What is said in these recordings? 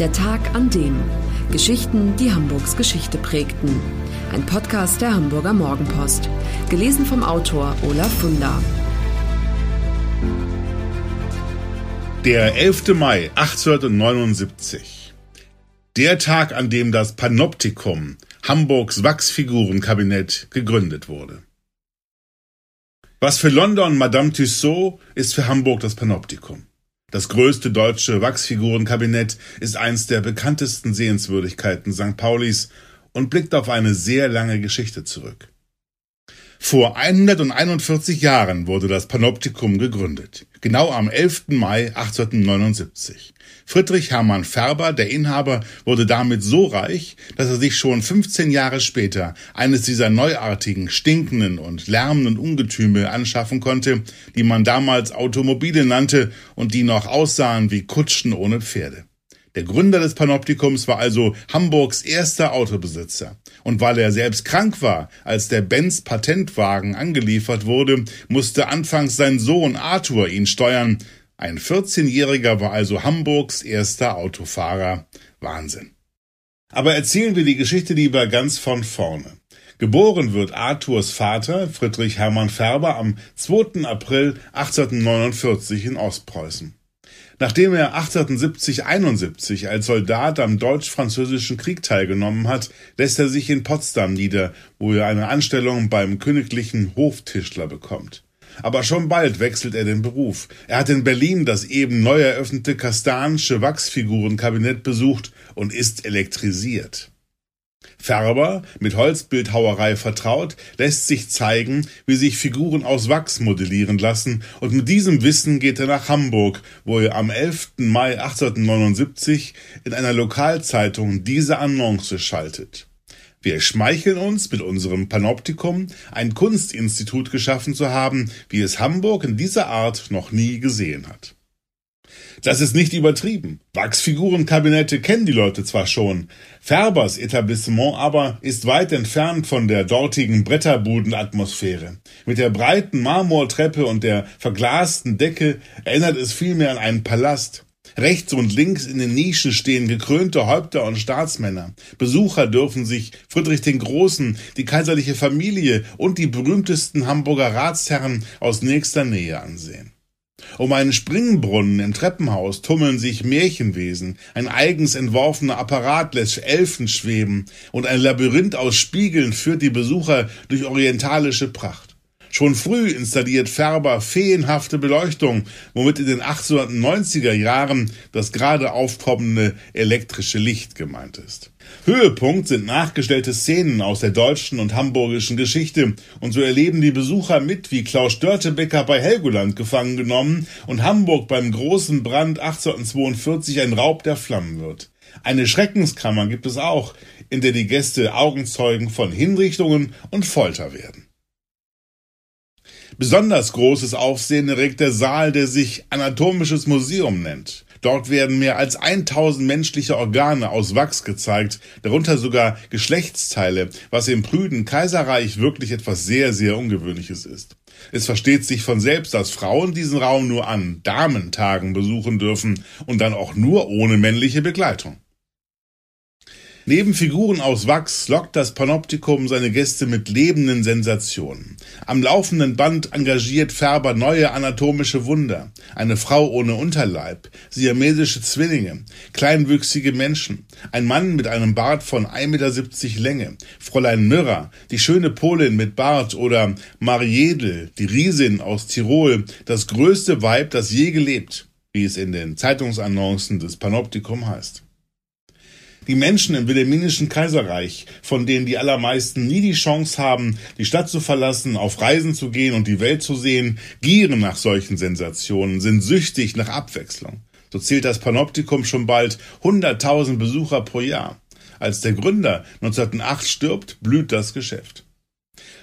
Der Tag an dem. Geschichten, die Hamburgs Geschichte prägten. Ein Podcast der Hamburger Morgenpost. Gelesen vom Autor Olaf Funder. Der 11. Mai 1879. Der Tag, an dem das Panoptikum, Hamburgs Wachsfigurenkabinett, gegründet wurde. Was für London Madame Tussaud ist für Hamburg das Panoptikum. Das größte deutsche Wachsfigurenkabinett ist eins der bekanntesten Sehenswürdigkeiten St. Paulis und blickt auf eine sehr lange Geschichte zurück. Vor 141 Jahren wurde das Panoptikum gegründet, genau am 11. Mai 1879. Friedrich Hermann Färber, der Inhaber, wurde damit so reich, dass er sich schon 15 Jahre später eines dieser neuartigen, stinkenden und lärmenden Ungetüme anschaffen konnte, die man damals Automobile nannte und die noch aussahen wie Kutschen ohne Pferde. Der Gründer des Panoptikums war also Hamburgs erster Autobesitzer. Und weil er selbst krank war, als der Benz Patentwagen angeliefert wurde, musste anfangs sein Sohn Arthur ihn steuern. Ein 14-Jähriger war also Hamburgs erster Autofahrer. Wahnsinn. Aber erzählen wir die Geschichte lieber ganz von vorne. Geboren wird Arthurs Vater, Friedrich Hermann Färber, am 2. April 1849 in Ostpreußen. Nachdem er 1870-71 als Soldat am Deutsch-Französischen Krieg teilgenommen hat, lässt er sich in Potsdam nieder, wo er eine Anstellung beim königlichen Hoftischler bekommt. Aber schon bald wechselt er den Beruf. Er hat in Berlin das eben neu eröffnete Kastanische Wachsfigurenkabinett besucht und ist elektrisiert. Färber, mit Holzbildhauerei vertraut, lässt sich zeigen, wie sich Figuren aus Wachs modellieren lassen, und mit diesem Wissen geht er nach Hamburg, wo er am 11. Mai 1879 in einer Lokalzeitung diese Annonce schaltet. Wir schmeicheln uns mit unserem Panoptikum, ein Kunstinstitut geschaffen zu haben, wie es Hamburg in dieser Art noch nie gesehen hat. Das ist nicht übertrieben. Wachsfigurenkabinette kennen die Leute zwar schon, Färbers Etablissement aber ist weit entfernt von der dortigen Bretterbudenatmosphäre. Mit der breiten Marmortreppe und der verglasten Decke erinnert es vielmehr an einen Palast. Rechts und links in den Nischen stehen gekrönte Häupter und Staatsmänner. Besucher dürfen sich Friedrich den Großen, die kaiserliche Familie und die berühmtesten Hamburger Ratsherren aus nächster Nähe ansehen. Um einen Springbrunnen im Treppenhaus tummeln sich Märchenwesen, ein eigens entworfener Apparat lässt Elfen schweben und ein Labyrinth aus Spiegeln führt die Besucher durch orientalische Pracht. Schon früh installiert Färber feenhafte Beleuchtung, womit in den 1890er Jahren das gerade aufkommende elektrische Licht gemeint ist. Höhepunkt sind nachgestellte Szenen aus der deutschen und hamburgischen Geschichte, und so erleben die Besucher mit, wie Klaus Störtebecker bei Helgoland gefangen genommen und Hamburg beim großen Brand 1842 ein Raub der Flammen wird. Eine Schreckenskammer gibt es auch, in der die Gäste Augenzeugen von Hinrichtungen und Folter werden. Besonders großes Aufsehen erregt der Saal, der sich Anatomisches Museum nennt. Dort werden mehr als 1000 menschliche Organe aus Wachs gezeigt, darunter sogar Geschlechtsteile, was im prüden Kaiserreich wirklich etwas sehr, sehr Ungewöhnliches ist. Es versteht sich von selbst, dass Frauen diesen Raum nur an Damentagen besuchen dürfen und dann auch nur ohne männliche Begleitung. Neben Figuren aus Wachs lockt das Panoptikum seine Gäste mit lebenden Sensationen. Am laufenden Band engagiert Färber neue anatomische Wunder. Eine Frau ohne Unterleib, siamesische Zwillinge, kleinwüchsige Menschen, ein Mann mit einem Bart von 1,70 Meter Länge, Fräulein Myrrha, die schöne Polin mit Bart oder Mariedel, die Riesin aus Tirol, das größte Weib, das je gelebt, wie es in den Zeitungsannoncen des Panoptikum heißt. Die Menschen im Wilhelminischen Kaiserreich, von denen die allermeisten nie die Chance haben, die Stadt zu verlassen, auf Reisen zu gehen und die Welt zu sehen, gieren nach solchen Sensationen, sind süchtig nach Abwechslung. So zählt das Panoptikum schon bald 100.000 Besucher pro Jahr. Als der Gründer 1908 stirbt, blüht das Geschäft.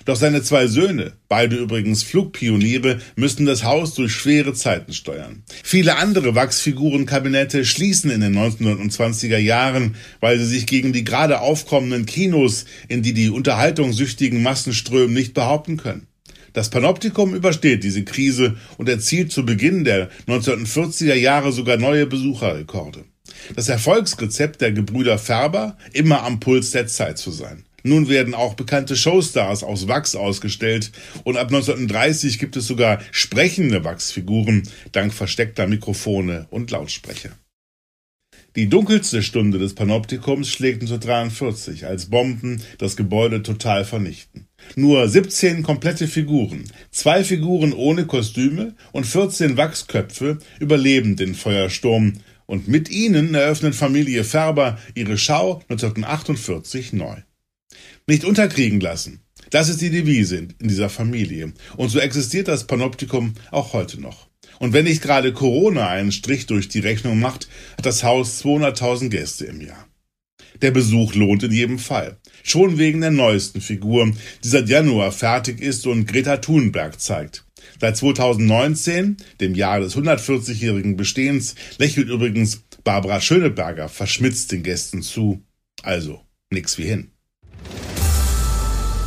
Doch seine zwei Söhne, beide übrigens Flugpioniere, müssen das Haus durch schwere Zeiten steuern. Viele andere Wachsfigurenkabinette schließen in den 1920er Jahren, weil sie sich gegen die gerade aufkommenden Kinos, in die die unterhaltungssüchtigen Massen strömen, nicht behaupten können. Das Panoptikum übersteht diese Krise und erzielt zu Beginn der 1940er Jahre sogar neue Besucherrekorde. Das Erfolgsrezept der Gebrüder Färber, immer am Puls der Zeit zu sein. Nun werden auch bekannte Showstars aus Wachs ausgestellt und ab 1930 gibt es sogar sprechende Wachsfiguren dank versteckter Mikrofone und Lautsprecher. Die dunkelste Stunde des Panoptikums schlägt 1943, als Bomben das Gebäude total vernichten. Nur 17 komplette Figuren, zwei Figuren ohne Kostüme und 14 Wachsköpfe überleben den Feuersturm und mit ihnen eröffnet Familie Färber ihre Schau 1948 neu. Nicht unterkriegen lassen. Das ist die Devise in dieser Familie. Und so existiert das Panoptikum auch heute noch. Und wenn nicht gerade Corona einen Strich durch die Rechnung macht, hat das Haus 200.000 Gäste im Jahr. Der Besuch lohnt in jedem Fall. Schon wegen der neuesten Figur, die seit Januar fertig ist und Greta Thunberg zeigt. Seit 2019, dem Jahr des 140-jährigen Bestehens, lächelt übrigens Barbara Schöneberger verschmitzt den Gästen zu. Also, nix wie hin.